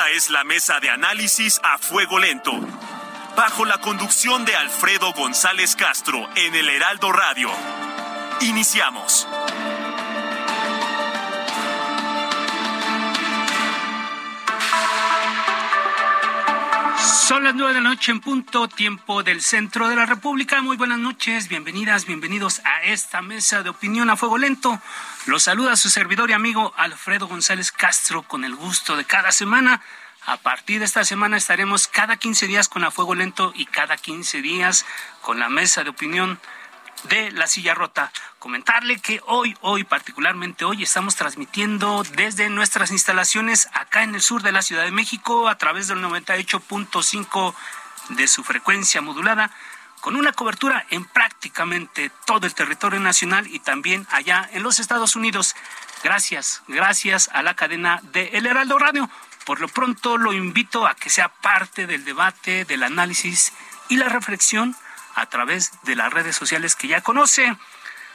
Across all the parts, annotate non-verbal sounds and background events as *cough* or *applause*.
Esta es la mesa de análisis a fuego lento, bajo la conducción de Alfredo González Castro en el Heraldo Radio. Iniciamos. Son las nueve de la noche en punto, tiempo del centro de la República. Muy buenas noches, bienvenidas, bienvenidos a esta mesa de opinión a fuego lento. Los saluda su servidor y amigo Alfredo González Castro con el gusto de cada semana. A partir de esta semana estaremos cada 15 días con a fuego lento y cada 15 días con la mesa de opinión de la silla rota. Comentarle que hoy, hoy, particularmente hoy, estamos transmitiendo desde nuestras instalaciones acá en el sur de la Ciudad de México a través del 98.5 de su frecuencia modulada con una cobertura en prácticamente todo el territorio nacional y también allá en los Estados Unidos. Gracias, gracias a la cadena de El Heraldo Radio. Por lo pronto lo invito a que sea parte del debate, del análisis y la reflexión a través de las redes sociales que ya conoce.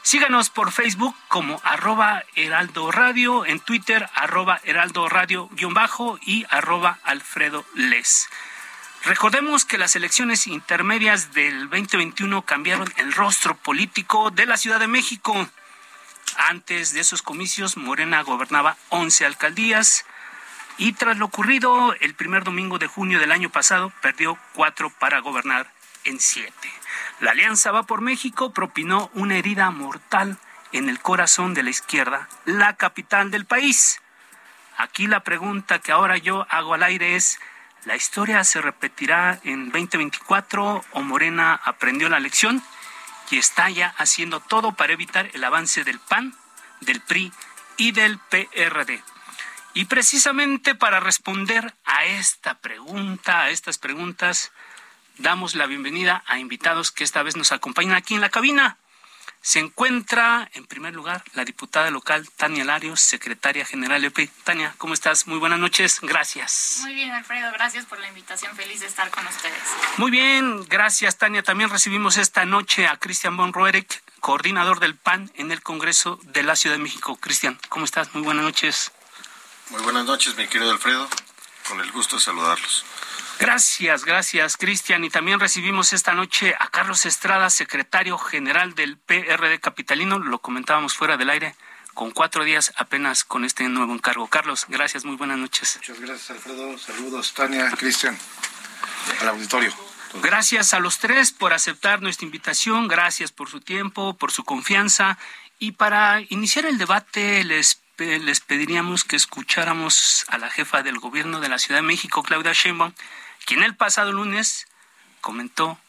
Síganos por Facebook como arroba heraldo radio, en Twitter arroba heraldo radio guion bajo y arroba alfredo les. Recordemos que las elecciones intermedias del 2021 cambiaron el rostro político de la Ciudad de México. Antes de esos comicios, Morena gobernaba 11 alcaldías y tras lo ocurrido el primer domingo de junio del año pasado, perdió cuatro para gobernar en siete. La Alianza Va por México propinó una herida mortal en el corazón de la izquierda, la capital del país. Aquí la pregunta que ahora yo hago al aire es, ¿la historia se repetirá en 2024 o Morena aprendió la lección y está ya haciendo todo para evitar el avance del PAN, del PRI y del PRD? Y precisamente para responder a esta pregunta, a estas preguntas, damos la bienvenida a invitados que esta vez nos acompañan aquí en la cabina. Se encuentra, en primer lugar, la diputada local Tania Larios, secretaria general de PRI. Tania, ¿cómo estás? Muy buenas noches, gracias. Muy bien, Alfredo, gracias por la invitación. Feliz de estar con ustedes. Muy bien, gracias, Tania. También recibimos esta noche a Cristian von Roerich, coordinador del PAN en el Congreso de la Ciudad de México. Cristian, ¿cómo estás? Muy buenas noches. Muy buenas noches, mi querido Alfredo. Con el gusto de saludarlos. Gracias, gracias, Cristian. Y también recibimos esta noche a Carlos Estrada, secretario general del PRD Capitalino. Lo comentábamos fuera del aire, con cuatro días apenas con este nuevo encargo. Carlos, gracias, muy buenas noches. Muchas gracias, Alfredo. Saludos, Tania, Cristian, al auditorio. Gracias a los tres por aceptar nuestra invitación, gracias por su tiempo, por su confianza. Y para iniciar el debate, les les pediríamos que escucháramos a la jefa del gobierno de la Ciudad de México, Claudia Sheinbaum, quien el pasado lunes comentó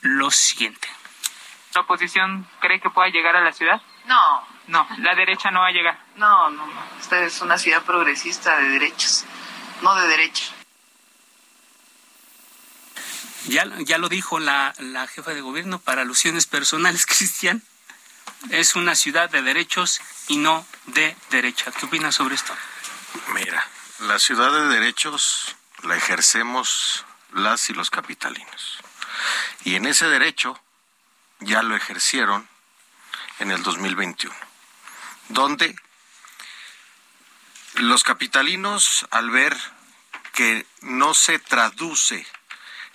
lo siguiente. ¿La oposición cree que pueda llegar a la ciudad? No. No, la derecha no va a llegar. No, no, no. Esta es una ciudad progresista de derechos, no de derecha. Ya, ya lo dijo la, la jefa de gobierno para alusiones personales, *laughs* Cristian. Es una ciudad de derechos y no de derecha. ¿Qué opinas sobre esto? Mira, la ciudad de derechos la ejercemos las y los capitalinos. Y en ese derecho ya lo ejercieron en el 2021, donde los capitalinos, al ver que no se traduce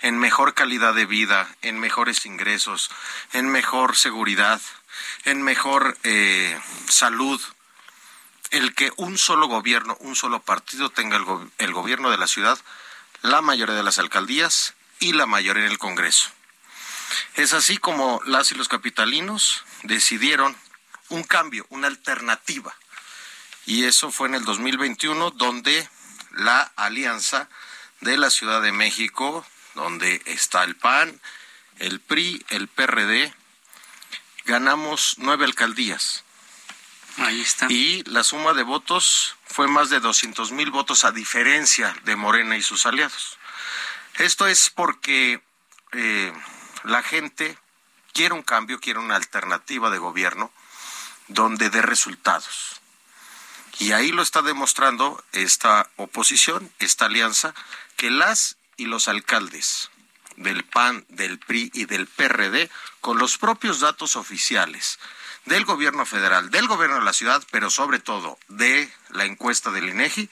en mejor calidad de vida, en mejores ingresos, en mejor seguridad, en mejor eh, salud, el que un solo gobierno, un solo partido tenga el, go el, gobierno de la ciudad, la mayoría de las alcaldías y la mayoría en el Congreso. Es así como las y los capitalinos decidieron un cambio, una alternativa. Y eso fue en el 2021, donde la alianza de la Ciudad de México, donde está el PAN, el PRI, el PRD, ganamos nueve alcaldías Ahí está. Y la suma de votos fue más de 200 mil votos a diferencia de Morena y sus aliados. Esto es porque eh, la gente quiere un cambio, quiere una alternativa de gobierno donde dé resultados. Y ahí lo está demostrando esta oposición, esta alianza, que las y los alcaldes del PAN, del PRI y del PRD, con los propios datos oficiales del gobierno federal, del gobierno de la ciudad, pero sobre todo de la encuesta del INEGI,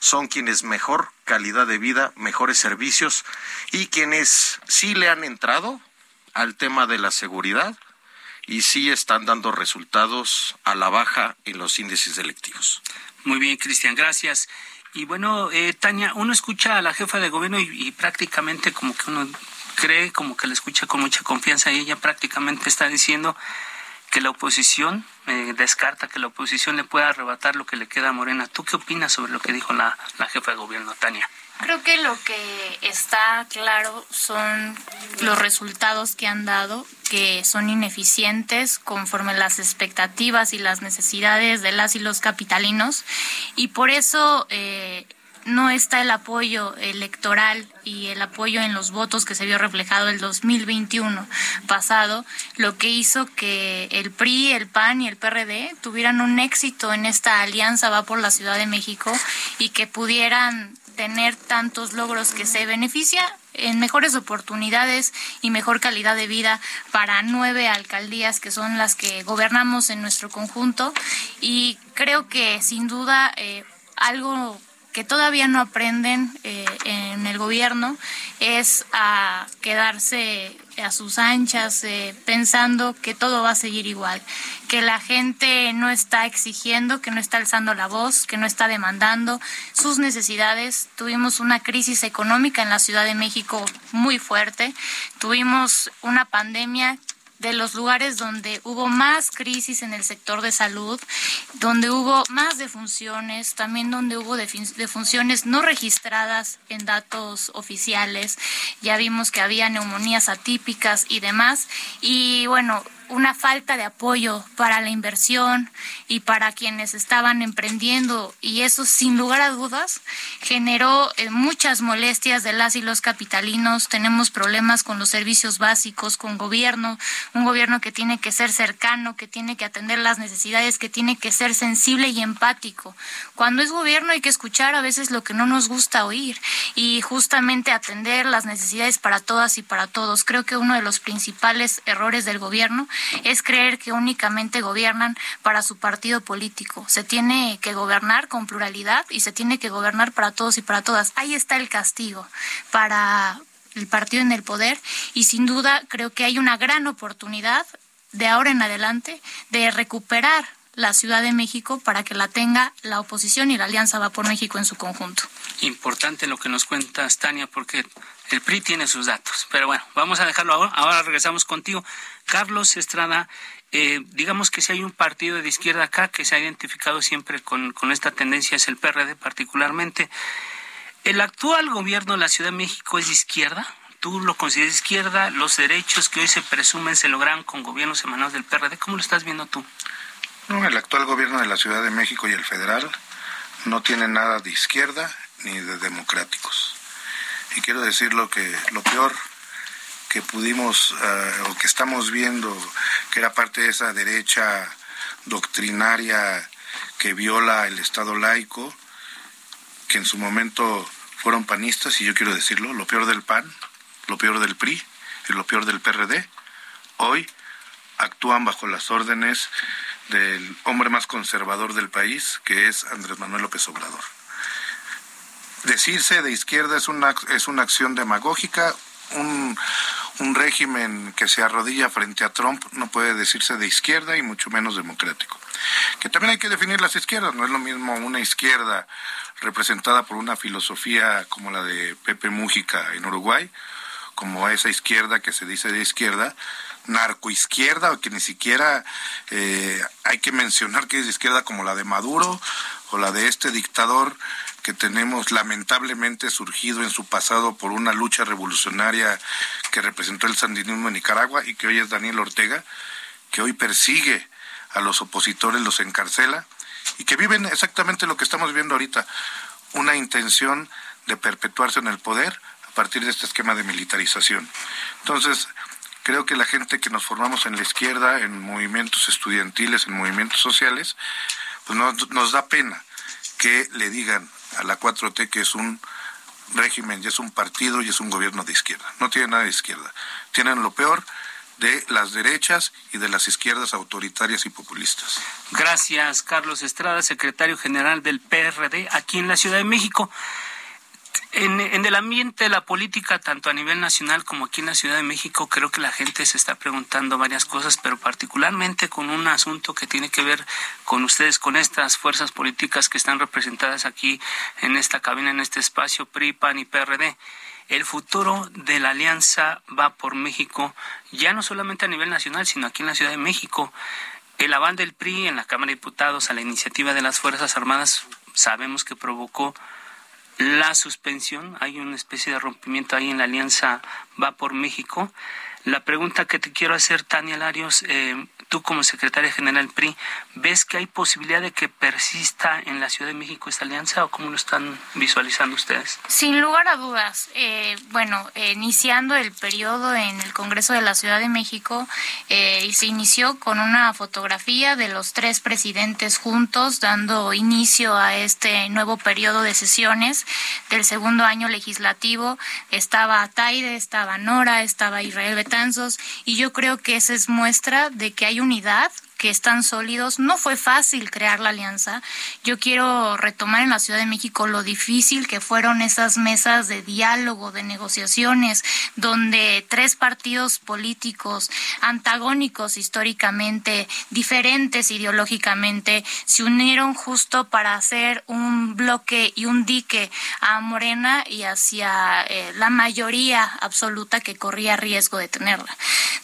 son quienes mejor calidad de vida, mejores servicios y quienes sí le han entrado al tema de la seguridad y sí están dando resultados a la baja en los índices delictivos. Muy bien, Cristian, gracias. Y bueno, eh, Tania, uno escucha a la jefa de gobierno y, prácticamente como que uno cree, como que la escucha con mucha confianza y ella prácticamente está diciendo que la oposición eh, descarta que la oposición le pueda arrebatar lo que le queda a Morena. ¿Tú qué opinas sobre lo que dijo la, la jefa de gobierno, Tania? Creo que lo que está claro son los resultados que han dado, que son ineficientes conforme las expectativas y las necesidades de las y los capitalinos, y por eso eh, no está el apoyo electoral y el apoyo en los votos que se vio reflejado el 2021 pasado, lo que hizo que el PRI, el PAN y el PRD tuvieran un éxito en esta alianza va por la Ciudad de México y que pudieran tener tantos logros que se beneficia en mejores oportunidades y mejor calidad de vida para nueve alcaldías que son las que gobernamos en nuestro conjunto. Y creo que sin duda eh, algo que todavía no aprenden eh, en el gobierno es a quedarse a sus anchas eh, pensando que todo va a seguir igual, que la gente no está exigiendo, que no está alzando la voz, que no está demandando sus necesidades. Tuvimos una crisis económica en la Ciudad de México muy fuerte, tuvimos una pandemia de los lugares donde hubo más crisis en el sector de salud, donde hubo más defunciones, también donde hubo defunciones no registradas en datos oficiales. Ya vimos que había neumonías atípicas y demás. Y bueno, una falta de apoyo para la inversión y para quienes estaban emprendiendo y eso sin lugar a dudas generó eh, muchas molestias de las y los capitalinos. Tenemos problemas con los servicios básicos, con gobierno, un gobierno que tiene que ser cercano, que tiene que atender las necesidades, que tiene que ser sensible y empático. Cuando es gobierno hay que escuchar a veces lo que no nos gusta oír y justamente atender las necesidades para todas y para todos. Creo que uno de los principales errores del gobierno es creer que únicamente gobiernan para su partido político. Se tiene que gobernar con pluralidad y se tiene que gobernar para todos y para todas. Ahí está el castigo para el partido en el poder y sin duda creo que hay una gran oportunidad de ahora en adelante de recuperar la Ciudad de México para que la tenga la oposición y la Alianza Va por México en su conjunto. Importante lo que nos cuentas, Tania, porque el PRI tiene sus datos. Pero bueno, vamos a dejarlo ahora. Ahora regresamos contigo. Carlos Estrada, eh, digamos que si hay un partido de izquierda acá que se ha identificado siempre con, con esta tendencia, es el PRD particularmente. ¿El actual gobierno de la Ciudad de México es de izquierda? ¿Tú lo consideras de izquierda? ¿Los derechos que hoy se presumen se logran con gobiernos emanados del PRD? ¿Cómo lo estás viendo tú? No, el actual gobierno de la Ciudad de México y el federal no tiene nada de izquierda ni de democráticos. Y quiero decir lo que lo peor que pudimos eh, o que estamos viendo, que era parte de esa derecha doctrinaria que viola el Estado laico, que en su momento fueron panistas, y yo quiero decirlo, lo peor del PAN, lo peor del PRI y lo peor del PRD, hoy actúan bajo las órdenes del hombre más conservador del país, que es Andrés Manuel López Obrador. Decirse de izquierda es una, es una acción demagógica, un, un régimen que se arrodilla frente a Trump no puede decirse de izquierda y mucho menos democrático. Que también hay que definir las izquierdas, no es lo mismo una izquierda representada por una filosofía como la de Pepe Mújica en Uruguay, como esa izquierda que se dice de izquierda, narcoizquierda, o que ni siquiera eh, hay que mencionar que es de izquierda como la de Maduro o la de este dictador que tenemos lamentablemente surgido en su pasado por una lucha revolucionaria que representó el sandinismo en Nicaragua y que hoy es Daniel Ortega, que hoy persigue a los opositores, los encarcela y que viven exactamente lo que estamos viendo ahorita, una intención de perpetuarse en el poder a partir de este esquema de militarización. Entonces, creo que la gente que nos formamos en la izquierda, en movimientos estudiantiles, en movimientos sociales, pues nos, nos da pena que le digan a la 4T que es un régimen, y es un partido y es un gobierno de izquierda. No tiene nada de izquierda. Tienen lo peor de las derechas y de las izquierdas autoritarias y populistas. Gracias, Carlos Estrada, secretario general del PRD aquí en la Ciudad de México. En, el ambiente de la política, tanto a nivel nacional como aquí en la Ciudad de México, creo que la gente se está preguntando varias cosas, pero particularmente con un asunto que tiene que ver con ustedes, con estas fuerzas políticas que están representadas aquí en esta cabina, en este espacio, PRI, PAN y PRD. El futuro de la alianza va por México, ya no solamente a nivel nacional, sino aquí en la Ciudad de México. El aval del PRI en la Cámara de Diputados a la iniciativa de las Fuerzas Armadas sabemos que provocó la suspensión, hay una especie de rompimiento ahí en la alianza Va por México. La pregunta que te quiero hacer, Tania Larios, eh, tú como secretaria general PRI, ¿ves que hay posibilidad de que persista en la Ciudad de México esta alianza o cómo lo están visualizando ustedes? Sin lugar a dudas. Eh, bueno, iniciando el periodo en el Congreso de la Ciudad de México, eh, se inició con una fotografía de los tres presidentes juntos, dando inicio a este nuevo periodo de sesiones del segundo año legislativo. Estaba Taide, estaba Nora, estaba Israel Betanzos, y yo creo que esa es muestra de que hay unidad que están sólidos. No fue fácil crear la alianza. Yo quiero retomar en la Ciudad de México lo difícil que fueron esas mesas de diálogo, de negociaciones, donde tres partidos políticos antagónicos históricamente, diferentes ideológicamente, se unieron justo para hacer un bloque y un dique a Morena y hacia eh, la mayoría absoluta que corría riesgo de tenerla.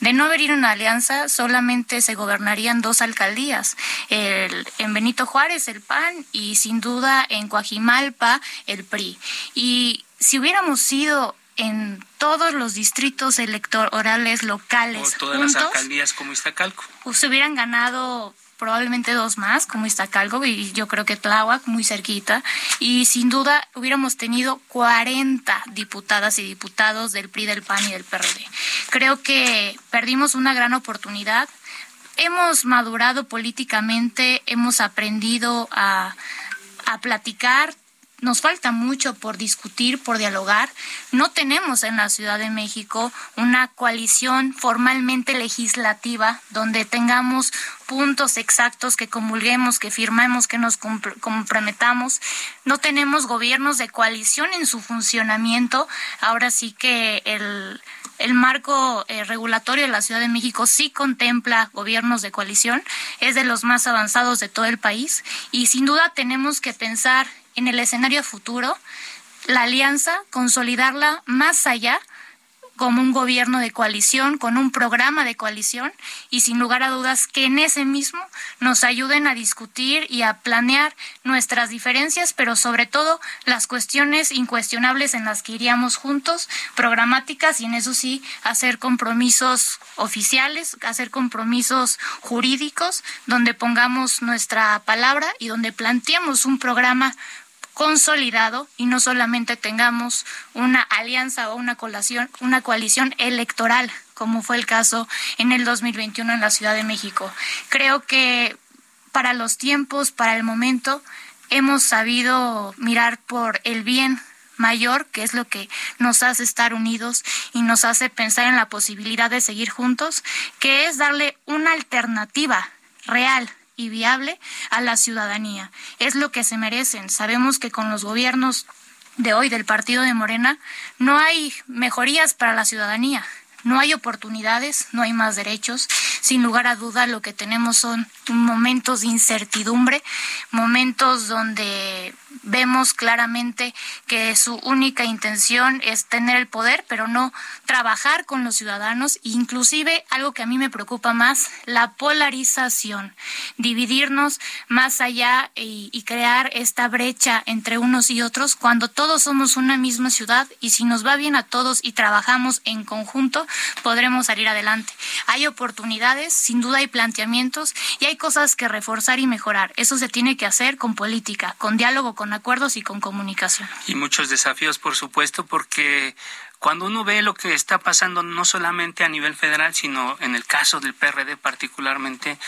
De no haber una alianza, solamente se gobernarían dos alcaldías, el, en Benito Juárez el PAN y sin duda en Coajimalpa el PRI. Y si hubiéramos sido en todos los distritos electorales locales. O todas las alcaldías como Iztacalco. Pues se hubieran ganado probablemente dos más, como Iztacalco y yo creo que Tláhuac, muy cerquita, y sin duda hubiéramos tenido 40 diputadas y diputados del PRI, del PAN y del PRD. Creo que perdimos una gran oportunidad, hemos madurado políticamente, hemos aprendido a, a platicar, nos falta mucho por discutir, por dialogar. No tenemos en la Ciudad de México una coalición formalmente legislativa donde tengamos puntos exactos que comulguemos, que firmemos, que nos comprometamos. No tenemos gobiernos de coalición en su funcionamiento. Ahora sí que el el marco eh, regulatorio de la Ciudad de México sí contempla gobiernos de coalición, es de los más avanzados de todo el país y sin duda tenemos que pensar en el escenario futuro, la alianza, consolidarla más allá como un gobierno de coalición, con un programa de coalición y sin lugar a dudas que en ese mismo nos ayuden a discutir y a planear nuestras diferencias, pero sobre todo las cuestiones incuestionables en las que iríamos juntos, programáticas y en eso sí hacer compromisos oficiales, hacer compromisos jurídicos donde pongamos nuestra palabra y donde planteemos un programa consolidado y no solamente tengamos una alianza o una coalición, una coalición electoral, como fue el caso en el 2021 en la Ciudad de México. Creo que para los tiempos, para el momento, hemos sabido mirar por el bien mayor, que es lo que nos hace estar unidos y nos hace pensar en la posibilidad de seguir juntos, que es darle una alternativa real y viable a la ciudadanía. Es lo que se merecen. Sabemos que con los gobiernos de hoy del partido de Morena no hay mejorías para la ciudadanía. No hay oportunidades, no hay más derechos. Sin lugar a duda, lo que tenemos son momentos de incertidumbre, momentos donde vemos claramente que su única intención es tener el poder, pero no trabajar con los ciudadanos, inclusive algo que a mí me preocupa más, la polarización, dividirnos más allá y, y, crear esta brecha entre unos y otros cuando todos somos una misma ciudad y si nos va bien a todos y trabajamos en conjunto, podremos salir adelante. Hay oportunidades, sin duda hay planteamientos y hay hay cosas que reforzar y mejorar. Eso se tiene que hacer con política, con diálogo, con acuerdos y con comunicación. Y muchos desafíos, por supuesto, porque cuando uno ve lo que está pasando no solamente a nivel federal, sino en el caso del PRD particularmente,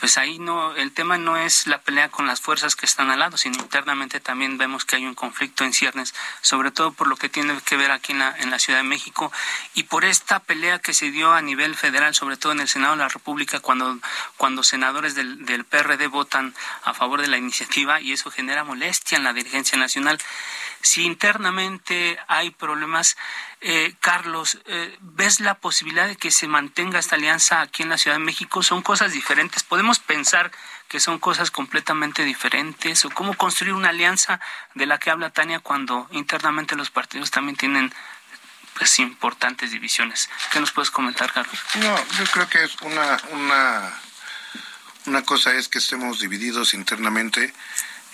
pues ahí no, el tema no es la pelea con las fuerzas que están al lado, sino internamente también vemos que hay un conflicto en ciernes, sobre todo por lo que tiene que ver aquí en la, la Ciudad de México y por esta pelea que se dio a nivel federal, sobre todo en el Senado de la República, cuando, cuando senadores del, del PRD votan a favor de la iniciativa y eso genera molestia en la dirigencia nacional. Si internamente hay problemas, eh, Carlos, eh, ¿ves la posibilidad de que se mantenga esta alianza aquí en la Ciudad de México? ¿Son cosas diferentes? ¿Podemos pensar que son cosas completamente diferentes? ¿O cómo construir una alianza de la que habla Tania cuando internamente los partidos también tienen pues, importantes divisiones? ¿Qué nos puedes comentar, Carlos? No, yo creo que es una, una, una cosa es que estemos divididos internamente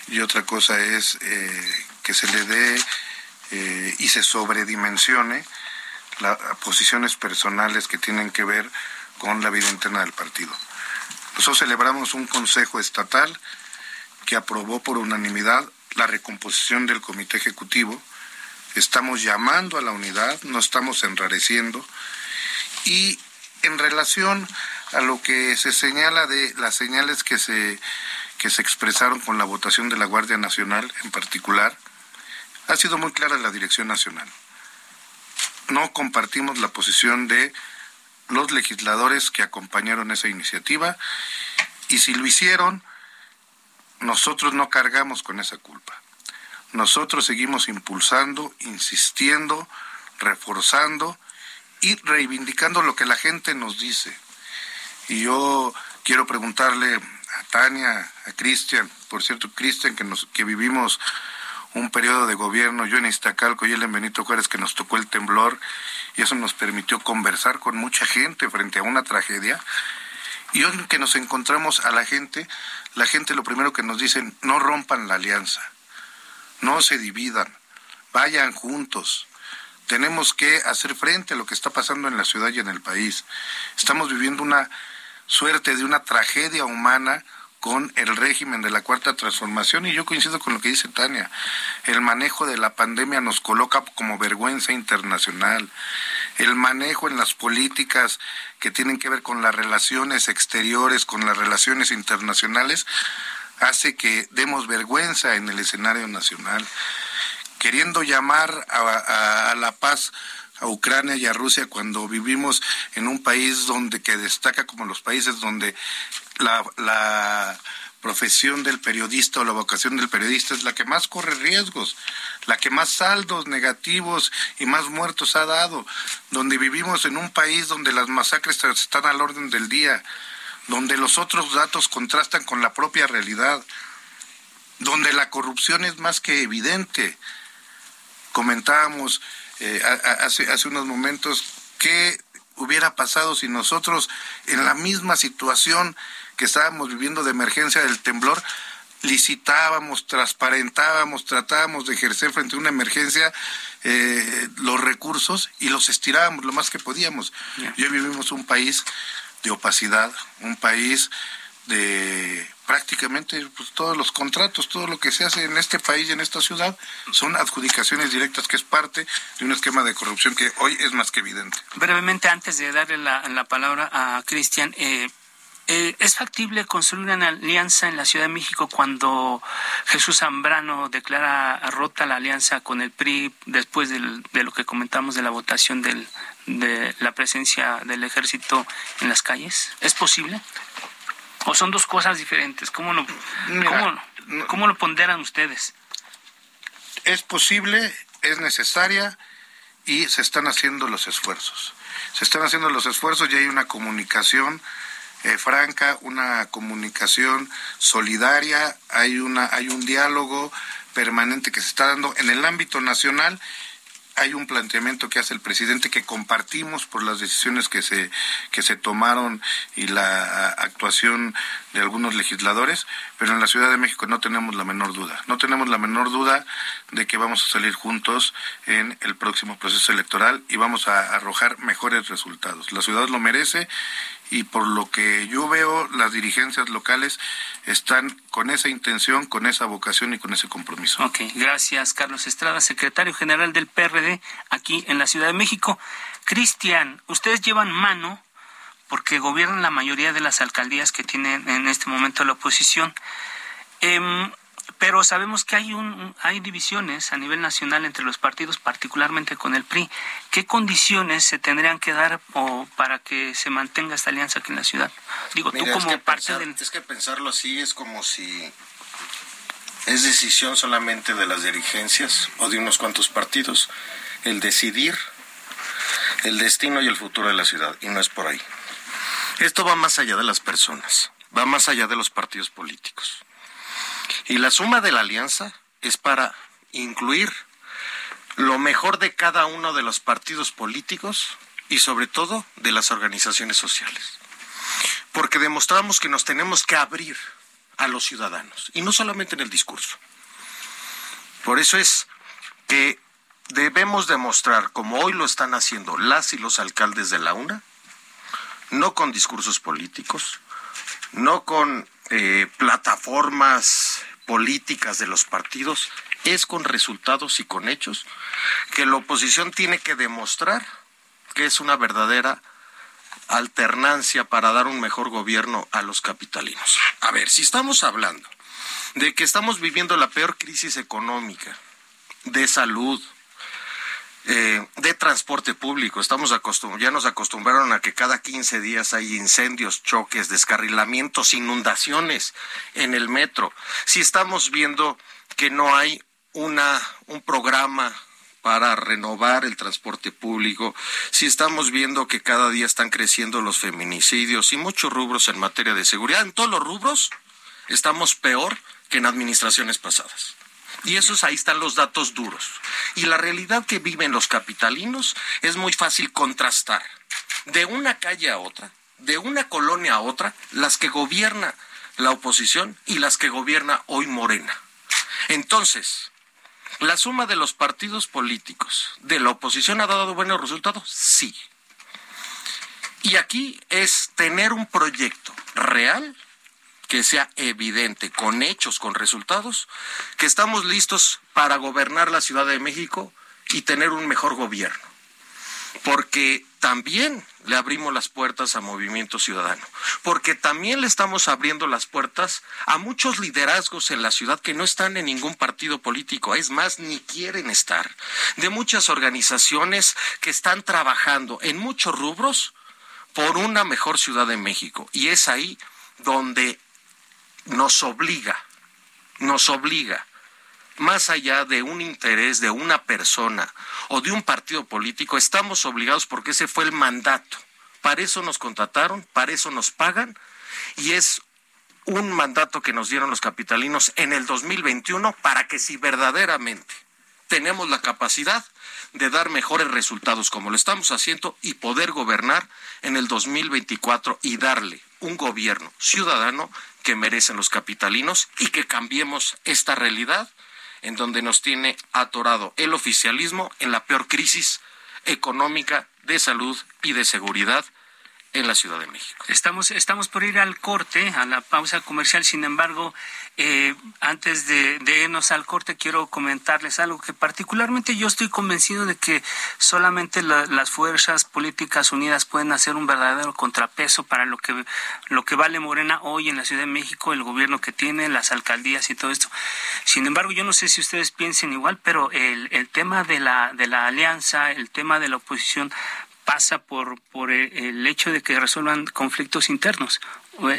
y otra cosa es eh, que se le dé eh, y se sobredimensione las posiciones personales que tienen que ver con la vida interna del partido. Nosotros celebramos un consejo estatal que aprobó por unanimidad la recomposición del comité ejecutivo. Estamos llamando a la unidad, no estamos enrareciendo. Y en relación a lo que se señala de las señales que se, que se expresaron con la votación de la Guardia Nacional en particular, ha sido muy clara la dirección nacional. No compartimos la posición de los legisladores que acompañaron esa iniciativa y si lo hicieron, nosotros no cargamos con esa culpa. Nosotros seguimos impulsando, insistiendo, reforzando y reivindicando lo que la gente nos dice. Y yo quiero preguntarle a Tania, a Cristian, por cierto, Cristian, que, que vivimos un periodo de gobierno, yo en Iztacalco y él en Benito Juárez, que nos tocó el temblor y eso nos permitió conversar con mucha gente frente a una tragedia. Y hoy que nos encontramos a la gente, la gente lo primero que nos dicen, no rompan la alianza, no se dividan, vayan juntos. Tenemos que hacer frente a lo que está pasando en la ciudad y en el país. Estamos viviendo una suerte de una tragedia humana con el régimen de la cuarta transformación y yo coincido con lo que dice Tania. El manejo de la pandemia nos coloca como vergüenza internacional. El manejo en las políticas que tienen que ver con las relaciones exteriores, con las relaciones internacionales, hace que demos vergüenza en el escenario nacional. Queriendo llamar a, la paz a Ucrania y a Rusia cuando vivimos en un país donde que destaca como los países donde la, profesión del periodista o la vocación del periodista es la que más corre riesgos, la que más saldos negativos y más muertos ha dado, donde vivimos en un país donde las masacres están al orden del día, donde los otros datos contrastan con la propia realidad, donde la corrupción es más que evidente. Comentábamos eh, hace, hace unos momentos qué hubiera pasado si nosotros en la misma situación que estábamos viviendo de emergencia del temblor, licitábamos, transparentábamos, tratábamos de ejercer frente a una emergencia eh, los recursos y los estirábamos lo más que podíamos. Y hoy vivimos un país de opacidad, un país de prácticamente pues, todos los contratos, todo lo que se hace en este país y en esta ciudad son adjudicaciones directas, que es parte de un esquema de corrupción que hoy es más que evidente. Brevemente, antes de darle la, la palabra a Cristian, eh, eh, ¿Es factible construir una alianza en la Ciudad de México cuando Jesús Zambrano declara rota la alianza con el PRI después de lo que comentamos de la votación del, de la presencia del ejército en las calles? ¿Es posible? ¿O son dos cosas diferentes? ¿Cómo lo, cómo lo ponderan ustedes? Es posible, es necesaria y se están haciendo los esfuerzos. Se están haciendo los esfuerzos y hay una comunicación eh, franca, una comunicación solidaria, hay, una, hay un diálogo permanente que se está dando en el ámbito nacional hay un planteamiento que hace el presidente que compartimos por las decisiones que se que se tomaron y la actuación de algunos legisladores, pero en la Ciudad de México no tenemos la menor duda, no tenemos la menor duda de que vamos a salir juntos en el próximo proceso electoral y vamos a arrojar mejores resultados. La ciudad lo merece y por lo que yo veo, las dirigencias locales están con esa intención, con esa vocación y con ese compromiso. Ok, gracias Carlos Estrada, secretario general del PRD aquí en la Ciudad de México. Cristian, ustedes llevan mano porque gobiernan la mayoría de las alcaldías que tienen en este momento la oposición. Eh, pero sabemos que hay un hay divisiones a nivel nacional entre los partidos, particularmente con el PRI. ¿Qué condiciones se tendrían que dar o para que se mantenga esta alianza aquí en la ciudad? Digo, tú como es que parte pensar, del es que pensarlo así es como si es decisión solamente de las dirigencias o de unos cuantos partidos el decidir el destino y el futuro de la ciudad y no es por ahí. Esto va más allá de las personas, va más allá de los partidos políticos. Y la suma de la alianza es para incluir lo mejor de cada uno de los partidos políticos y sobre todo de las organizaciones sociales. Porque demostramos que nos tenemos que abrir a los ciudadanos y no solamente en el discurso. Por eso es que debemos demostrar, como hoy lo están haciendo las y los alcaldes de la UNA, no con discursos políticos, no con eh, plataformas políticas de los partidos, es con resultados y con hechos que la oposición tiene que demostrar que es una verdadera alternancia para dar un mejor gobierno a los capitalinos. A ver, si estamos hablando de que estamos viviendo la peor crisis económica, de salud, eh, de transporte público. Estamos ya nos acostumbraron a que cada 15 días hay incendios, choques, descarrilamientos, inundaciones en el metro. Si estamos viendo que no hay una, un programa para renovar el transporte público, si estamos viendo que cada día están creciendo los feminicidios y muchos rubros en materia de seguridad, en todos los rubros estamos peor que en administraciones pasadas. Y esos ahí están los datos duros. Y la realidad que viven los capitalinos es muy fácil contrastar. De una calle a otra, de una colonia a otra, las que gobierna la oposición y las que gobierna hoy Morena. Entonces, ¿la suma de los partidos políticos de la oposición ha dado buenos resultados? Sí. Y aquí es tener un proyecto real que sea evidente, con hechos, con resultados, que estamos listos para gobernar la Ciudad de México y tener un mejor gobierno. Porque también le abrimos las puertas a Movimiento Ciudadano, porque también le estamos abriendo las puertas a muchos liderazgos en la ciudad que no están en ningún partido político, es más, ni quieren estar, de muchas organizaciones que están trabajando en muchos rubros por una mejor Ciudad de México. Y es ahí donde nos obliga, nos obliga, más allá de un interés de una persona o de un partido político, estamos obligados porque ese fue el mandato. Para eso nos contrataron, para eso nos pagan y es un mandato que nos dieron los capitalinos en el 2021 para que si verdaderamente tenemos la capacidad de dar mejores resultados como lo estamos haciendo y poder gobernar en el 2024 y darle un gobierno ciudadano que merecen los capitalinos y que cambiemos esta realidad en donde nos tiene atorado el oficialismo en la peor crisis económica, de salud y de seguridad en la Ciudad de México. Estamos, estamos por ir al corte, a la pausa comercial, sin embargo, eh, antes de, irnos al corte, quiero comentarles algo que particularmente yo estoy convencido de que solamente las fuerzas políticas unidas pueden hacer un verdadero contrapeso para lo que, lo que vale Morena hoy en la Ciudad de México, el gobierno que tiene, las alcaldías y todo esto. Sin embargo, yo no sé si ustedes piensen igual, pero el, el tema de la, de la alianza, el tema de la oposición, pasa por, por el hecho de que resuelvan conflictos internos.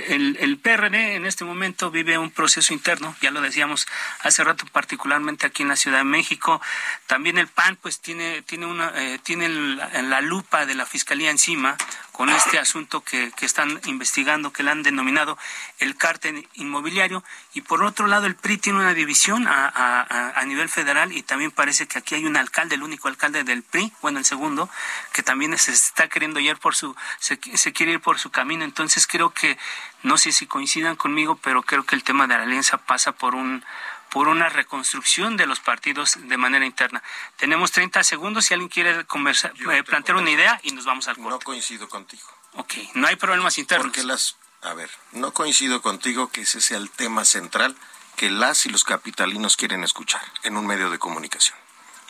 El, el, PRD en este momento vive un proceso interno, ya lo decíamos hace rato, particularmente aquí en la Ciudad de México. También el PAN, pues tiene tiene una eh, tiene la, lupa de la fiscalía encima con este asunto que, que están investigando, que le han denominado el cártel inmobiliario. Y por otro lado, el PRI tiene una división a, a, a nivel federal y también parece que aquí hay un alcalde, el único alcalde del PRI, bueno, el segundo, que también se está queriendo ir por su se, se quiere ir por su camino. Entonces creo que no sé si coincidan conmigo, pero creo que el tema de la alianza pasa por un por una reconstrucción de los partidos de manera interna. Tenemos 30 segundos si alguien quiere conversar, eh, plantear una idea y nos vamos al corte. No coincido contigo. Ok, no hay problemas internos. Porque las, a ver, no coincido contigo que ese sea el tema central que las y los capitalinos quieren escuchar en un medio de comunicación.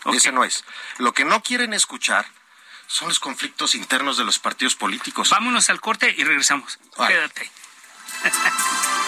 Ese no es. Lo que no quieren escuchar son los conflictos internos de los partidos políticos. Vámonos al corte y regresamos. Quédate. *laughs*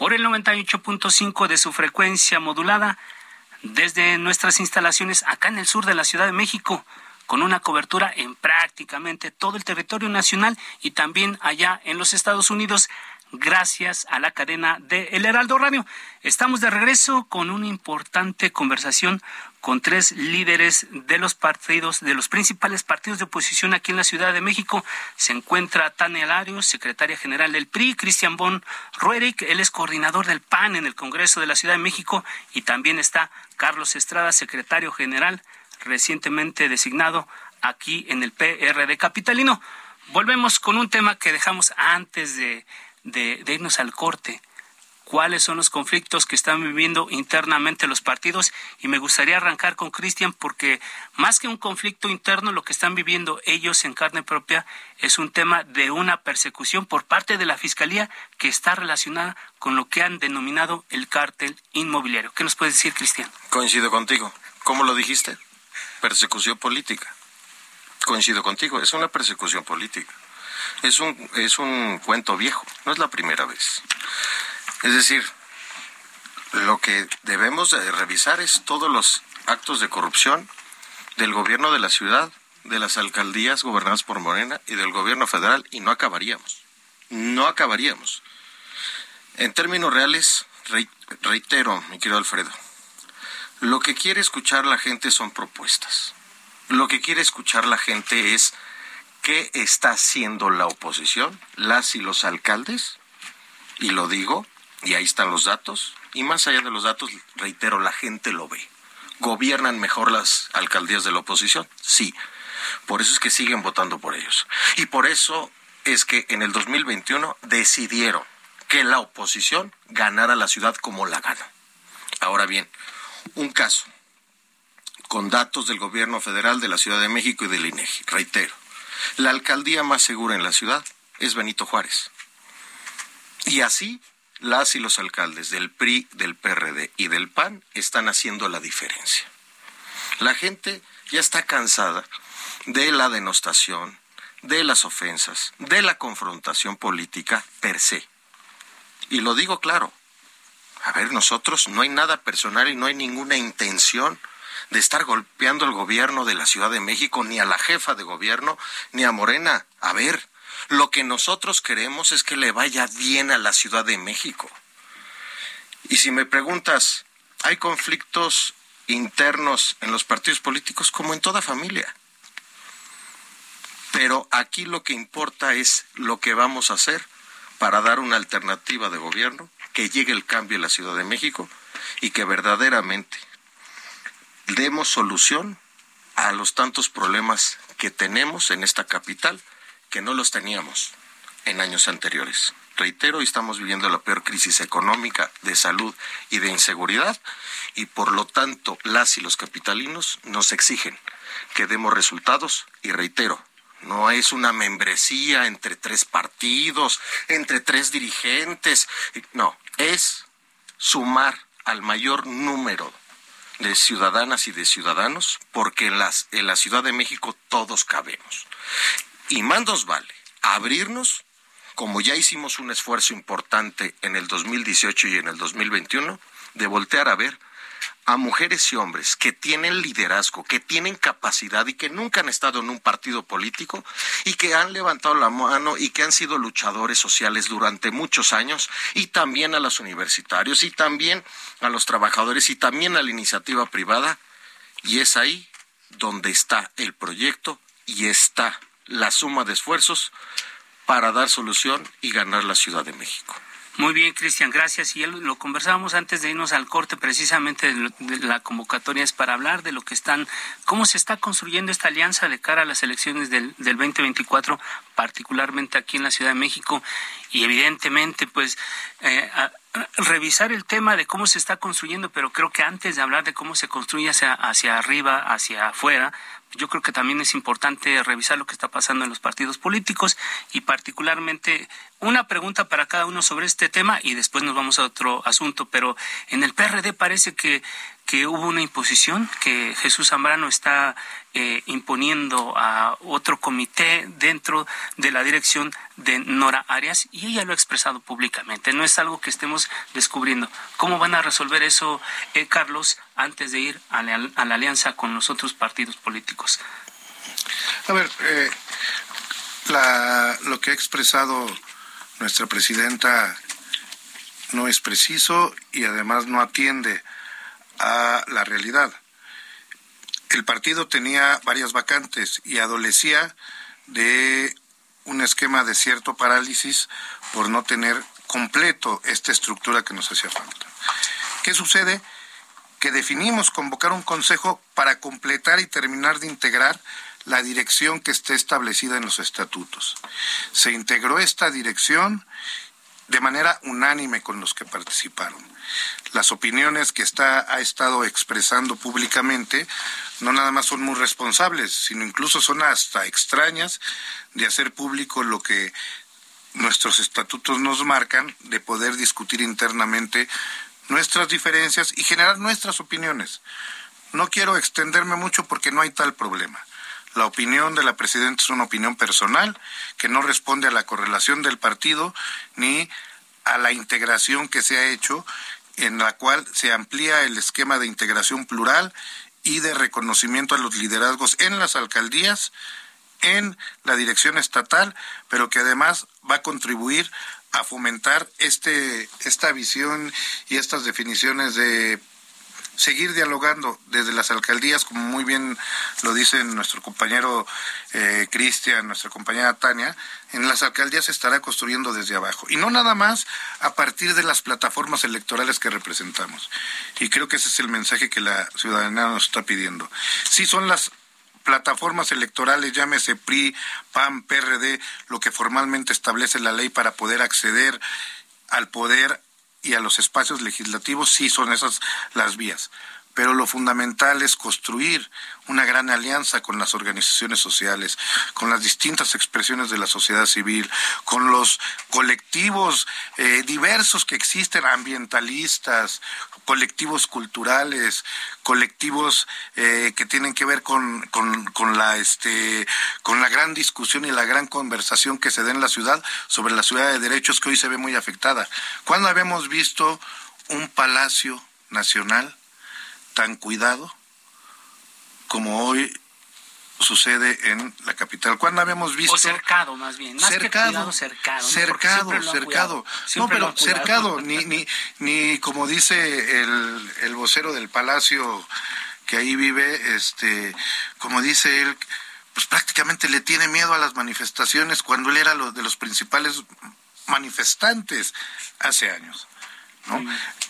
por el 98.5 de su frecuencia modulada desde nuestras instalaciones acá en el sur de la Ciudad de México, con una cobertura en prácticamente todo el territorio nacional y también allá en los Estados Unidos gracias a la cadena de El Heraldo Radio. Estamos de regreso con una importante conversación con tres líderes de los partidos, de los principales partidos de oposición aquí en la Ciudad de México. Se encuentra Tania Larios, secretaria general del PRI, Cristian Bon Ruerick, él es coordinador del PAN en el Congreso de la Ciudad de México, y también está Carlos Estrada, secretario general recientemente designado aquí en el PRD Capitalino. Volvemos con un tema que dejamos antes de de, irnos al corte cuáles son los conflictos que están viviendo internamente los partidos y me gustaría arrancar con Cristian porque más que un conflicto interno lo que están viviendo ellos en carne propia es un tema de una persecución por parte de la Fiscalía que está relacionada con lo que han denominado el cártel inmobiliario. ¿Qué nos puede decir Cristian? Coincido contigo. ¿Cómo lo dijiste? Persecución política. Coincido contigo, es una persecución política es un, es un cuento viejo, no es la primera vez. Es decir, lo que debemos de revisar es todos los actos de corrupción del gobierno de la ciudad, de las alcaldías gobernadas por Morena y del gobierno federal y no acabaríamos. No acabaríamos. En términos reales, reitero, mi querido Alfredo, lo que quiere escuchar la gente son propuestas. Lo que quiere escuchar la gente es ¿Qué está haciendo la oposición, las y los alcaldes? Y lo digo, y ahí están los datos, y más allá de los datos, reitero, la gente lo ve. ¿Gobiernan mejor las alcaldías de la oposición? Sí. Por eso es que siguen votando por ellos. Y por eso es que en el 2021 decidieron que la oposición ganara la ciudad como la gana. Ahora bien, un caso con datos del gobierno federal de la Ciudad de México y del INEGI. Reitero, la alcaldía más segura en la ciudad es Benito Juárez. Y así las y los alcaldes del PRI, del PRD y del PAN están haciendo la diferencia. La gente ya está cansada de la denostación, de las ofensas, de la confrontación política per se. Y lo digo claro. A ver, nosotros no hay nada personal y no hay ninguna intención de estar golpeando al gobierno de la Ciudad de México, ni a la jefa de gobierno, ni a Morena. A ver, lo que nosotros queremos es que le vaya bien a la Ciudad de México. Y si me preguntas, ¿hay conflictos internos en los partidos políticos como en toda familia? Pero aquí lo que importa es lo que vamos a hacer para dar una alternativa de gobierno, que llegue el cambio en la Ciudad de México y que verdaderamente demos solución a los tantos problemas que tenemos en esta capital que no los teníamos en años anteriores. Reitero, estamos viviendo la peor crisis económica, de salud y de inseguridad y por lo tanto las y los capitalinos nos exigen que demos resultados y reitero, no es una membresía entre tres partidos, entre tres dirigentes, no, es sumar al mayor número de ciudadanas y de ciudadanos, porque en, las, en la Ciudad de México todos cabemos. Y mandos vale abrirnos, como ya hicimos un esfuerzo importante en el 2018 y en el 2021, de voltear a ver a mujeres y hombres que tienen liderazgo, que tienen capacidad y que nunca han estado en un partido político y que han levantado la mano y que han sido luchadores sociales durante muchos años y también a los universitarios y también a los trabajadores y también a la iniciativa privada. Y es ahí donde está el proyecto y está la suma de esfuerzos para dar solución y ganar la Ciudad de México. Muy bien, Cristian, gracias. Y lo conversábamos antes de irnos al corte, precisamente de la convocatoria es para hablar de lo que están, cómo se está construyendo esta alianza de cara a las elecciones del, del 2024, particularmente aquí en la Ciudad de México. Y evidentemente, pues, eh, revisar el tema de cómo se está construyendo, pero creo que antes de hablar de cómo se construye hacia arriba, hacia afuera, yo creo que también es importante revisar lo que está pasando en los partidos políticos y particularmente una pregunta para cada uno sobre este tema y después nos vamos a otro asunto, pero en el PRD parece que que hubo una imposición, que Jesús Zambrano está eh, imponiendo a otro comité dentro de la dirección de Nora Arias y ella lo ha expresado públicamente. No es algo que estemos descubriendo. ¿Cómo van a resolver eso, eh, Carlos, antes de ir a la, alianza con los otros partidos políticos? A ver, eh, lo que ha expresado nuestra presidenta no es preciso y además no atiende a la realidad. El partido tenía varias vacantes y adolecía de un esquema de cierto parálisis por no tener completo esta estructura que nos hacía falta. ¿Qué sucede? Que definimos convocar un consejo para completar y terminar de integrar la dirección que esté establecida en los estatutos. Se integró esta dirección de manera unánime con los que participaron. Las opiniones que está, ha estado expresando públicamente no nada más son muy responsables, sino incluso son hasta extrañas de hacer público lo que nuestros estatutos nos marcan, de poder discutir internamente nuestras diferencias y generar nuestras opiniones. No quiero extenderme mucho porque no hay tal problema. La opinión de la presidenta es una opinión personal que no responde a la correlación del partido ni a la integración que se ha hecho, en la cual se amplía el esquema de integración plural y de reconocimiento a los liderazgos en las alcaldías, en la dirección estatal, pero que además va a contribuir a fomentar este, esta visión y estas definiciones de seguir dialogando desde las alcaldías, como muy bien lo dice nuestro compañero eh, Cristian, nuestra compañera Tania, en las alcaldías se estará construyendo desde abajo. Y no nada más a partir de las plataformas electorales que representamos. Y creo que ese es el mensaje que la ciudadanía nos está pidiendo. Sí son las plataformas electorales, llámese PRI, PAN, PRD, lo que formalmente establece la ley para poder acceder al poder y a los espacios legislativos sí son esas las vías. Pero lo fundamental es construir una gran alianza con las organizaciones sociales, con las distintas expresiones de la sociedad civil, con los colectivos eh, diversos que existen, ambientalistas, colectivos culturales, colectivos eh, que tienen que ver con, con, la este con la gran discusión y la gran conversación que se da en la ciudad sobre la ciudad de derechos que hoy se ve muy afectada. ¿Cuándo habíamos visto un palacio nacional tan cuidado como hoy sucede en la capital. ¿Cuándo habíamos visto? O cercado, más bien. Más cercado, cercado. Cercado, cercado. No, pero cercado, ni, ni, ni como dice el, el vocero del palacio que ahí vive, este, como dice él, pues prácticamente le tiene miedo a las manifestaciones cuando él era lo, de los principales manifestantes hace años. ¿No?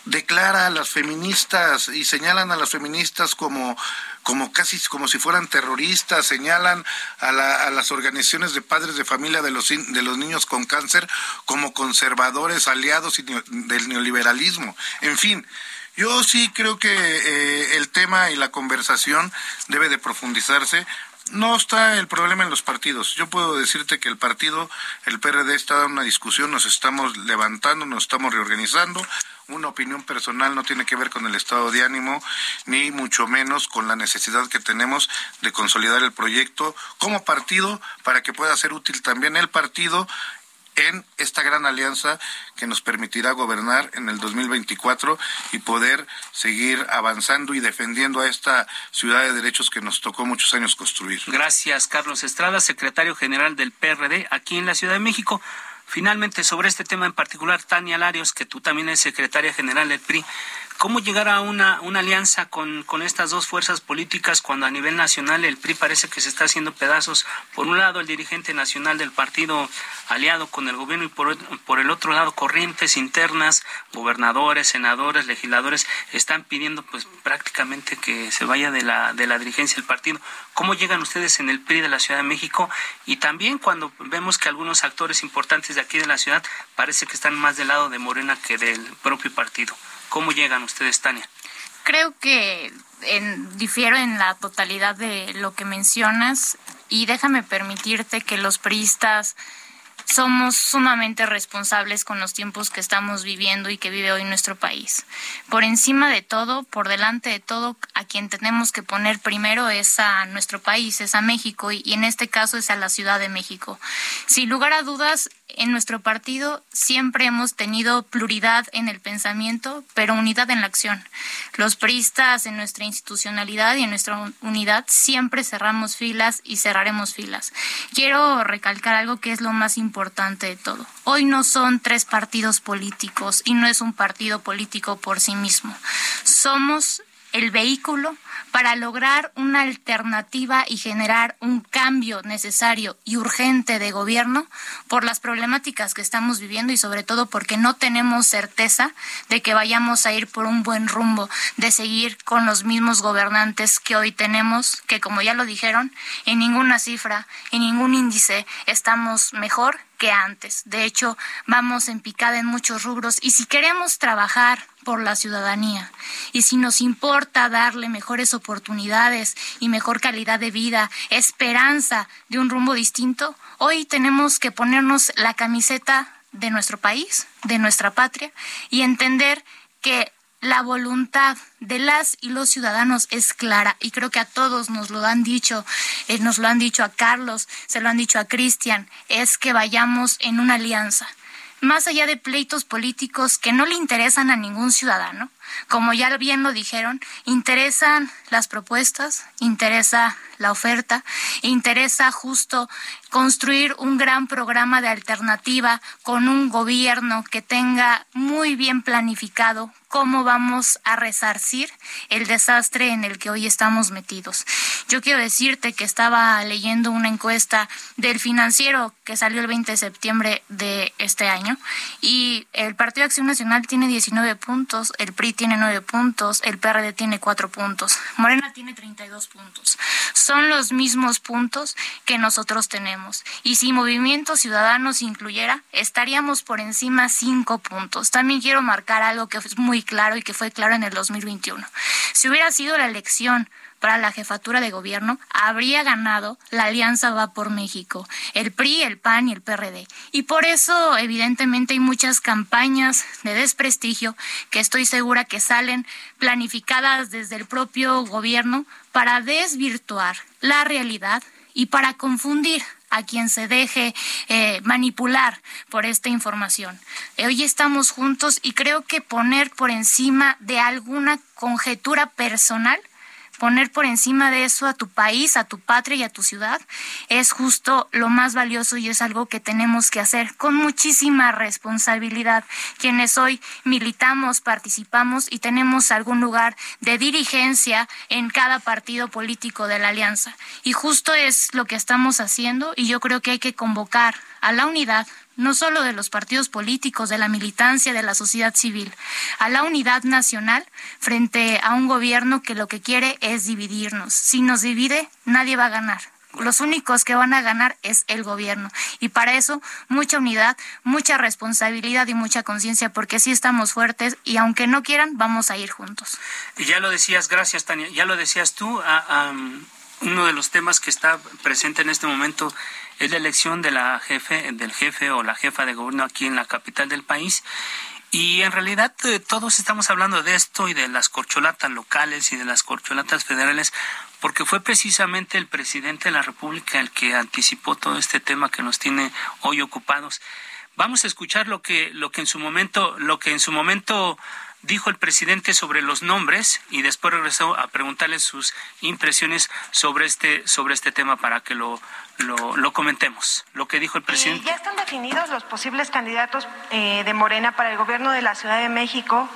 Declara a las feministas y señalan a las feministas como como casi como si fueran terroristas, señalan a, las organizaciones de padres de familia de los, de los niños con cáncer como conservadores, aliados del neoliberalismo. En fin, yo sí creo que eh, el tema y la conversación debe de profundizarse. No está el problema en los partidos. Yo puedo decirte que el partido, el PRD, está en una discusión, nos estamos levantando, nos estamos reorganizando. Una opinión personal no tiene que ver con el estado de ánimo, ni mucho menos con la necesidad que tenemos de consolidar el proyecto como partido para que pueda ser útil también el partido en esta gran alianza que nos permitirá gobernar en el 2024 y poder seguir avanzando y defendiendo a esta ciudad de derechos que nos tocó muchos años construir. Gracias, Carlos Estrada, secretario general del PRD aquí en la Ciudad de México. Finalmente, sobre este tema en particular, Tania Larios, que tú también eres secretaria general del PRI, ¿Cómo llegar a una, una alianza con, con, estas dos fuerzas políticas cuando a nivel nacional el PRI parece que se está haciendo pedazos? Por un lado, el dirigente nacional del partido aliado con el gobierno y por, por el otro lado, corrientes internas, gobernadores, senadores, legisladores, están pidiendo pues prácticamente que se vaya de la, de la dirigencia del partido. ¿Cómo llegan ustedes en el PRI de la Ciudad de México? Y también cuando vemos que algunos actores importantes de aquí de la ciudad parece que están más del lado de Morena que del propio partido. ¿Cómo llegan ustedes, Tania? Creo que en, difiero en la totalidad de lo que mencionas y déjame permitirte que los priistas somos sumamente responsables con los tiempos que estamos viviendo y que vive hoy nuestro país. Por encima de todo, por delante de todo, a quien tenemos que poner primero es a nuestro país, es a México y, en este caso es a la Ciudad de México. Sin lugar a dudas, en nuestro partido siempre hemos tenido pluralidad en el pensamiento, pero unidad en la acción. Los priistas en nuestra institucionalidad y en nuestra unidad siempre cerramos filas y cerraremos filas. Quiero recalcar algo que es lo más importante de todo. Hoy no son tres partidos políticos y no es un partido político por sí mismo. Somos el vehículo para lograr una alternativa y generar un cambio necesario y urgente de gobierno por las problemáticas que estamos viviendo y sobre todo porque no tenemos certeza de que vayamos a ir por un buen rumbo, de seguir con los mismos gobernantes que hoy tenemos, que como ya lo dijeron, en ninguna cifra, en ningún índice estamos mejor que antes. De hecho, vamos en picada en muchos rubros y si queremos trabajar por la ciudadanía y si nos importa darle mejores oportunidades y mejor calidad de vida, esperanza de un rumbo distinto, hoy tenemos que ponernos la camiseta de nuestro país, de nuestra patria y entender que la voluntad de las y los ciudadanos es clara y creo que a todos nos lo han dicho, eh, nos lo han dicho a Carlos, se lo han dicho a Cristian, es que vayamos en una alianza, más allá de pleitos políticos que no le interesan a ningún ciudadano, como ya bien lo dijeron, interesan las propuestas, interesa la oferta, interesa justo construir un gran programa de alternativa con un gobierno que tenga muy bien planificado cómo vamos a resarcir el desastre en el que hoy estamos metidos. Yo quiero decirte que estaba leyendo una encuesta del financiero que salió el 20 de septiembre de este año y el Partido Acción Nacional tiene 19 puntos, el PRI tiene 9 puntos, el PRD tiene 4 puntos, Morena tiene 32 puntos. Son los mismos puntos que nosotros tenemos. Y si Movimiento Ciudadano se incluyera, estaríamos por encima 5 puntos. También quiero marcar algo que es muy claro y que fue claro en el 2021. Si hubiera sido la elección para la jefatura de gobierno, habría ganado la Alianza Va por México, el PRI, el PAN y el PRD. Y por eso, evidentemente, hay muchas campañas de desprestigio que estoy segura que salen planificadas desde el propio gobierno para desvirtuar la realidad y para confundir a quien se deje eh, manipular por esta información. Hoy estamos juntos y creo que poner por encima de alguna conjetura personal poner por encima de eso a tu país, a tu patria y a tu ciudad, es justo lo más valioso y es algo que tenemos que hacer con muchísima responsabilidad. Quienes hoy militamos, participamos y tenemos algún lugar de dirigencia en cada partido político de la alianza. Y justo es lo que estamos haciendo y yo creo que hay que convocar a la unidad no solo de los partidos políticos, de la militancia, de la sociedad civil, a la unidad nacional frente a un gobierno que lo que quiere es dividirnos. Si nos divide, nadie va a ganar. Los únicos que van a ganar es el gobierno. Y para eso, mucha unidad, mucha responsabilidad y mucha conciencia, porque sí estamos fuertes y aunque no quieran, vamos a ir juntos. Ya lo decías, gracias Tania, ya lo decías tú, a, uno de los temas que está presente en este momento es la elección de la jefe, del jefe o la jefa de gobierno aquí en la capital del país. Y en realidad eh, todos estamos hablando de esto y de las corcholatas locales y de las corcholatas federales, porque fue precisamente el presidente de la República el que anticipó todo este tema que nos tiene hoy ocupados. Vamos a escuchar lo que, lo que en su momento, lo que en su momento dijo el presidente sobre los nombres y después regresó a preguntarle sus impresiones sobre este, sobre este tema para que lo, lo, comentemos. Lo que dijo el presidente. ya están definidos los posibles candidatos eh, de Morena para el gobierno de la Ciudad de México.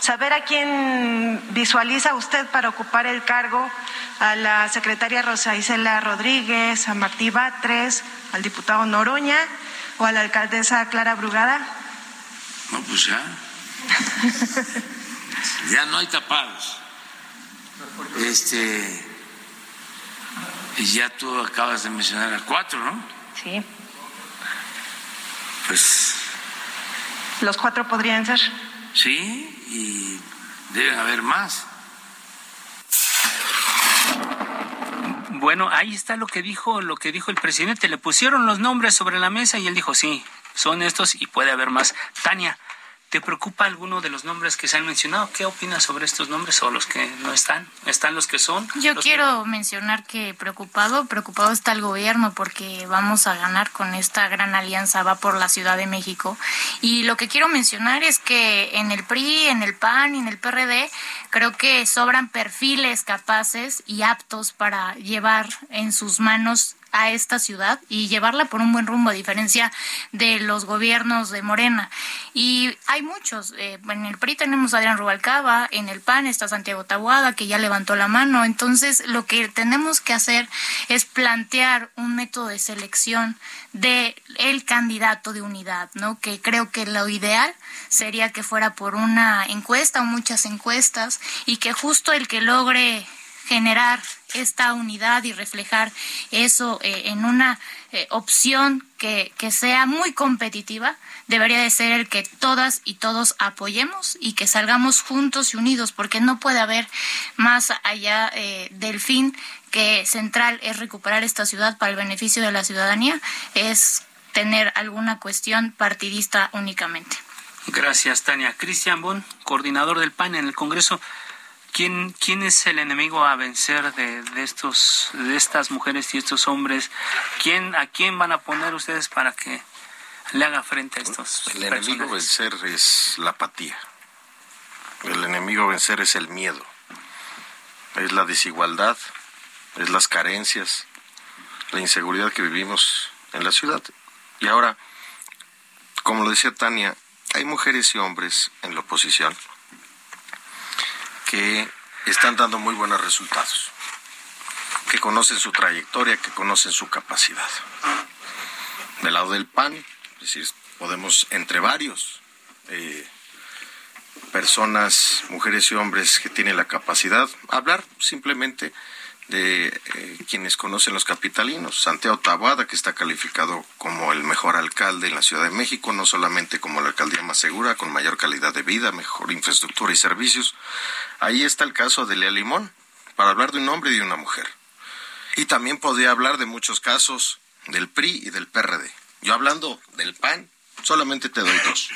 Saber a quién visualiza usted para ocupar el cargo, a la secretaria Rosa Isela Rodríguez, a Martí Batres, al diputado Noroña o a la alcaldesa Clara Brugada. No, pues ya. Ya no hay tapados. Este, y ya tú acabas de mencionar a cuatro, ¿no? Sí. Pues. ¿Los cuatro podrían ser? Sí, y deben haber más. Bueno, ahí está lo que dijo, lo que dijo el presidente. Le pusieron los nombres sobre la mesa y él dijo sí, son estos y puede haber más. Tania, ¿Te preocupa alguno de los nombres que se han mencionado? ¿Qué opinas sobre estos nombres o los que no están? ¿Están los que son? Yo quiero mencionar que preocupado, preocupado está el gobierno porque vamos a ganar con esta gran alianza, va por la Ciudad de México. Y lo que quiero mencionar es que en el PRI, en el PAN y en el PRD, creo que sobran perfiles capaces y aptos para llevar en sus manos a esta ciudad y llevarla por un buen rumbo, a diferencia de los gobiernos de Morena. Y hay muchos. Eh, en el PRI tenemos a Adrián Rubalcaba, en el PAN está Santiago Tabuada, que ya levantó la mano. Entonces, lo que tenemos que hacer es plantear un método de selección de el candidato de unidad, ¿no? Que creo que lo ideal sería que fuera por una encuesta o muchas encuestas y que justo el que logre generar esta unidad y reflejar eso eh, en una eh, opción que, que, sea muy competitiva, debería de ser el que todas y todos apoyemos y que salgamos juntos y unidos, porque no puede haber más allá eh, del fin que central es recuperar esta ciudad para el beneficio de la ciudadanía, es tener alguna cuestión partidista únicamente. Gracias, Tania. Cristian Bon, coordinador del PAN en el Congreso. ¿Quién, ¿Quién es el enemigo a vencer de, de, estos, de estas mujeres y estos hombres? ¿Quién, ¿A quién van a poner ustedes para que le haga frente a estos? El enemigo a vencer es la apatía. El enemigo a vencer es el miedo. Es la desigualdad, es las carencias, la inseguridad que vivimos en la ciudad. Y ahora, como lo decía Tania, hay mujeres y hombres en la oposición que están dando muy buenos resultados, que conocen su trayectoria, que conocen su capacidad. Del lado del PAN, es decir, podemos entre varios eh, personas, mujeres y hombres que tienen la capacidad, hablar simplemente de eh, quienes conocen los capitalinos. Santiago Taboada, que está calificado como el mejor alcalde en la Ciudad de México, no solamente como la alcaldía más segura, con mayor calidad de vida, mejor infraestructura y servicios. Ahí está el caso de Lea Limón, para hablar de un hombre y de una mujer. Y también podría hablar de muchos casos del PRI y del PRD. Yo hablando del PAN, solamente te doy dos.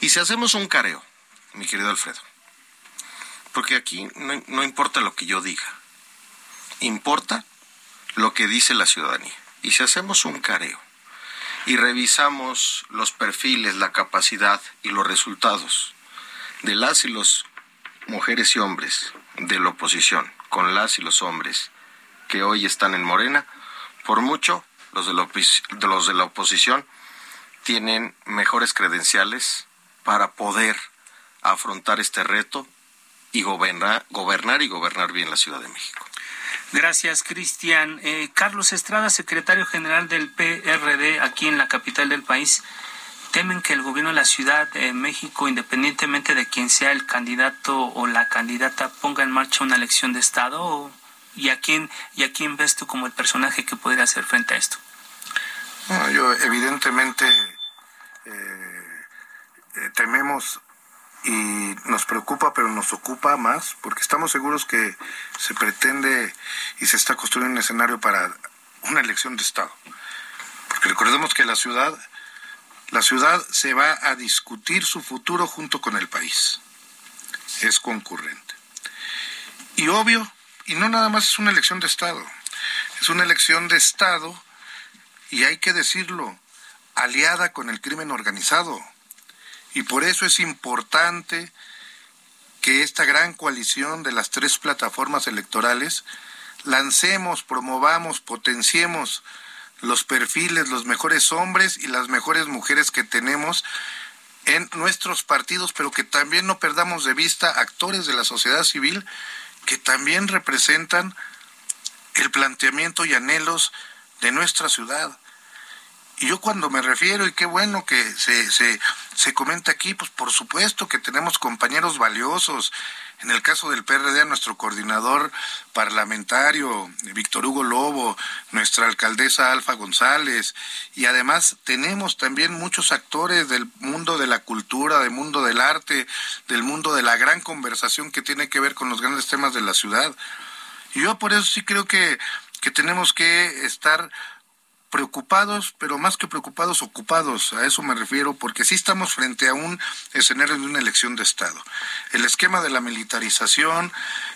Y si hacemos un careo, mi querido Alfredo, porque aquí no, no importa lo que yo diga, importa lo que dice la ciudadanía. Y si hacemos un careo y revisamos los perfiles, la capacidad y los resultados de las y los mujeres y hombres de la oposición con las y los hombres que hoy están en Morena, por mucho los de la, los de la oposición tienen mejores credenciales para poder afrontar este reto y gobernar, gobernar y gobernar bien la Ciudad de México. Gracias, Cristian. Eh, Carlos Estrada, secretario general del PRD aquí en la capital del país. ¿Temen que el gobierno de la Ciudad de México, independientemente de quién sea el candidato o la candidata, ponga en marcha una elección de Estado? ¿Y a quién, y a quién ves tú como el personaje que podría hacer frente a esto? yo evidentemente eh, eh, tememos y nos preocupa, pero nos ocupa más, porque estamos seguros que se pretende y se está construyendo un escenario para una elección de Estado. Porque recordemos que la ciudad, la ciudad se va a discutir su futuro junto con el país. Es concurrente. Y obvio, y no nada más es una elección de Estado, es una elección de Estado, y hay que decirlo, aliada con el crimen organizado y por eso es importante que esta gran coalición de las tres plataformas electorales lancemos, promovamos, potenciemos los perfiles, los mejores hombres y las mejores mujeres que tenemos en nuestros partidos, pero que también no perdamos de vista actores de la sociedad civil que también representan el planteamiento y anhelos de nuestra ciudad. Y yo cuando me refiero, y qué bueno que se, se, se comenta aquí, pues por supuesto que tenemos compañeros valiosos. En el caso del PRD, nuestro coordinador parlamentario, Víctor Hugo Lobo, nuestra alcaldesa Alfa González, y además tenemos también muchos actores del mundo de la cultura, del mundo del arte, del mundo de la gran conversación que tiene que ver con los grandes temas de la ciudad. Y yo por eso sí creo que, que tenemos que estar preocupados, pero más que preocupados, ocupados. A eso me refiero, porque sí estamos frente a un escenario de una elección de Estado. El esquema de la militarización,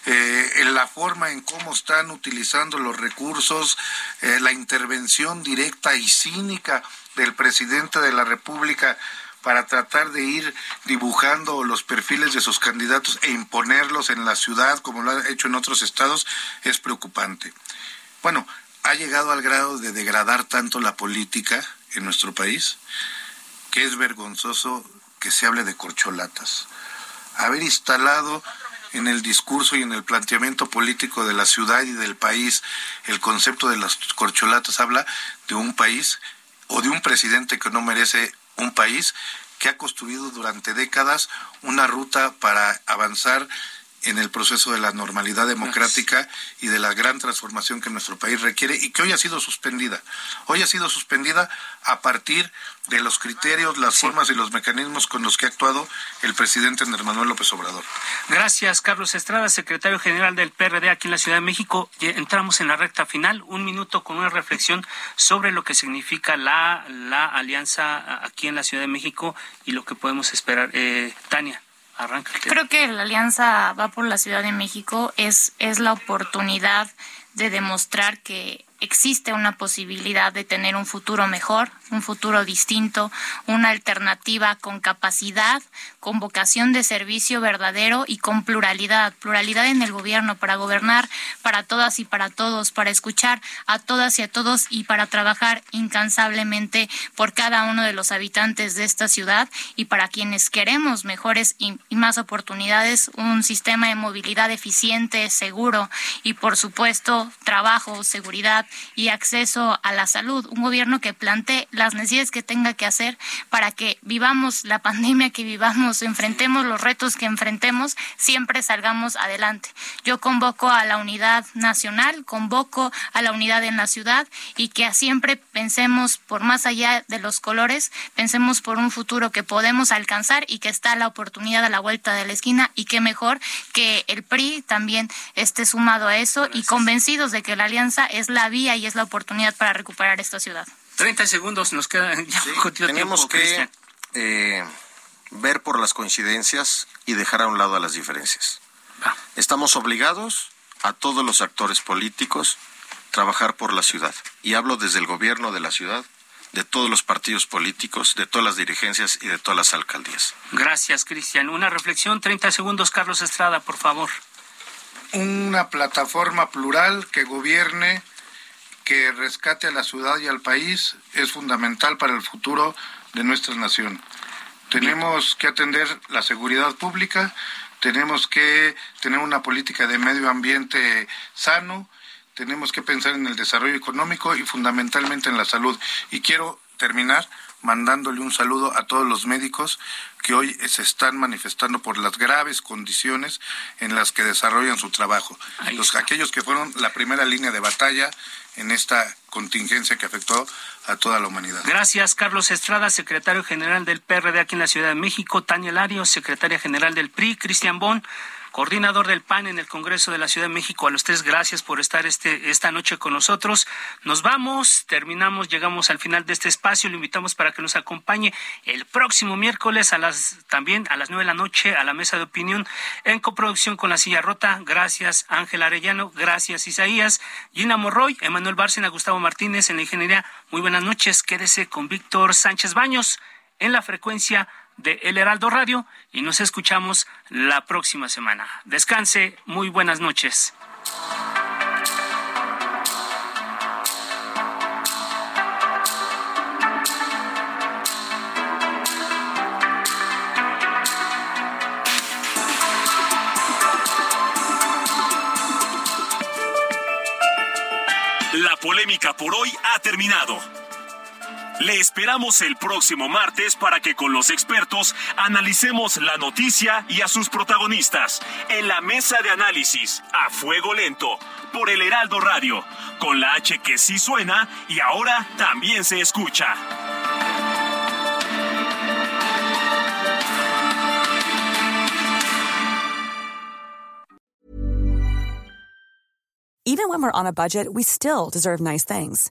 eh, la forma en cómo están utilizando los recursos, eh, la intervención directa y cínica del presidente de la República para tratar de ir dibujando los perfiles de sus candidatos e imponerlos en la ciudad, como lo ha hecho en otros estados, es preocupante. Bueno, ha llegado al grado de degradar tanto la política en nuestro país que es vergonzoso que se hable de corcholatas. Haber instalado en el discurso y en el planteamiento político de la ciudad y del país el concepto de las corcholatas habla de un país o de un presidente que no merece un país que ha construido durante décadas una ruta para avanzar en el proceso de la normalidad democrática y de la gran transformación que nuestro país requiere y que hoy ha sido suspendida. Hoy ha sido suspendida a partir de los criterios, las formas y los mecanismos con los que ha actuado el presidente Andrés Manuel López Obrador. Gracias, Carlos Estrada, secretario general del PRD aquí en la Ciudad de México. Entramos en la recta final, un minuto con una reflexión sobre lo que significa la, la alianza aquí en la Ciudad de México y lo que podemos esperar. Eh, Tania. Creo que la alianza va por la Ciudad de México es, es la oportunidad de demostrar que existe una posibilidad de tener un futuro mejor, un futuro distinto, una alternativa con capacidad, con vocación de servicio verdadero y con pluralidad, pluralidad en el gobierno para gobernar para todas y para todos, para escuchar a todas y a todos y para trabajar incansablemente por cada uno de los habitantes de esta ciudad y para quienes queremos mejores y, más oportunidades, un sistema de movilidad eficiente, seguro y por supuesto trabajo, seguridad y acceso a la salud. Un gobierno que plantee las necesidades que tenga que hacer para que vivamos la pandemia que vivamos, enfrentemos los retos que enfrentemos, siempre salgamos adelante. Yo convoco a la unidad nacional, convoco a la unidad en la ciudad y que siempre pensemos por más allá de los colores, pensemos por un futuro que podemos alcanzar y que está la oportunidad a la vuelta de la esquina y que mejor que el PRI también esté sumado a eso y convencidos de que la alianza es la vía y es la oportunidad para recuperar esta ciudad. 30 segundos nos queda *laughs* ya Tenemos que eh, ver por las coincidencias y dejar a un lado a las diferencias. Estamos obligados a todos los actores políticos trabajar por la ciudad. Y hablo desde el gobierno de la ciudad, de todos los partidos políticos, de todas las dirigencias y de todas las alcaldías. Gracias, Cristian. Una reflexión, 30 segundos, Carlos Estrada, por favor. Una plataforma plural que gobierne que rescate a la ciudad y al país es fundamental para el futuro de nuestra nación. Tenemos que atender la seguridad pública, tenemos que tener una política de medio ambiente sano, tenemos que pensar en el desarrollo económico y fundamentalmente en la salud. Y quiero terminar mandándole un saludo a todos los médicos que hoy se están manifestando por las graves condiciones en las que desarrollan su trabajo. Los, aquellos que fueron la primera línea de batalla en esta contingencia que afectó a toda la humanidad. Gracias, Carlos Estrada, secretario general del PRD aquí en la Ciudad de México, Tania Larios, secretaria general del PRI, Cristian Bon, coordinador del PAN en el Congreso de la Ciudad de México. A los tres, gracias por estar este, esta noche con nosotros. Nos vamos, terminamos, llegamos al final de este espacio. Lo invitamos para que nos acompañe el próximo miércoles a las, también a las nueve de la noche a la mesa de opinión en coproducción con La Silla Rota. Gracias, Ángel Arellano. Gracias, Isaías. Gina Morroy, Emanuel Bárcena, Gustavo Martínez en la ingeniería. Muy buenas noches. Quédese con Víctor Sánchez Baños en la frecuencia de El Heraldo Radio y nos escuchamos la próxima semana. Descanse, muy buenas noches. La polémica por hoy ha terminado. Le esperamos el próximo martes para que con los expertos analicemos la noticia y a sus protagonistas en la mesa de análisis a fuego lento por el Heraldo Radio, con la H que sí suena y ahora también se escucha. Even when we're on a budget, we still deserve nice things.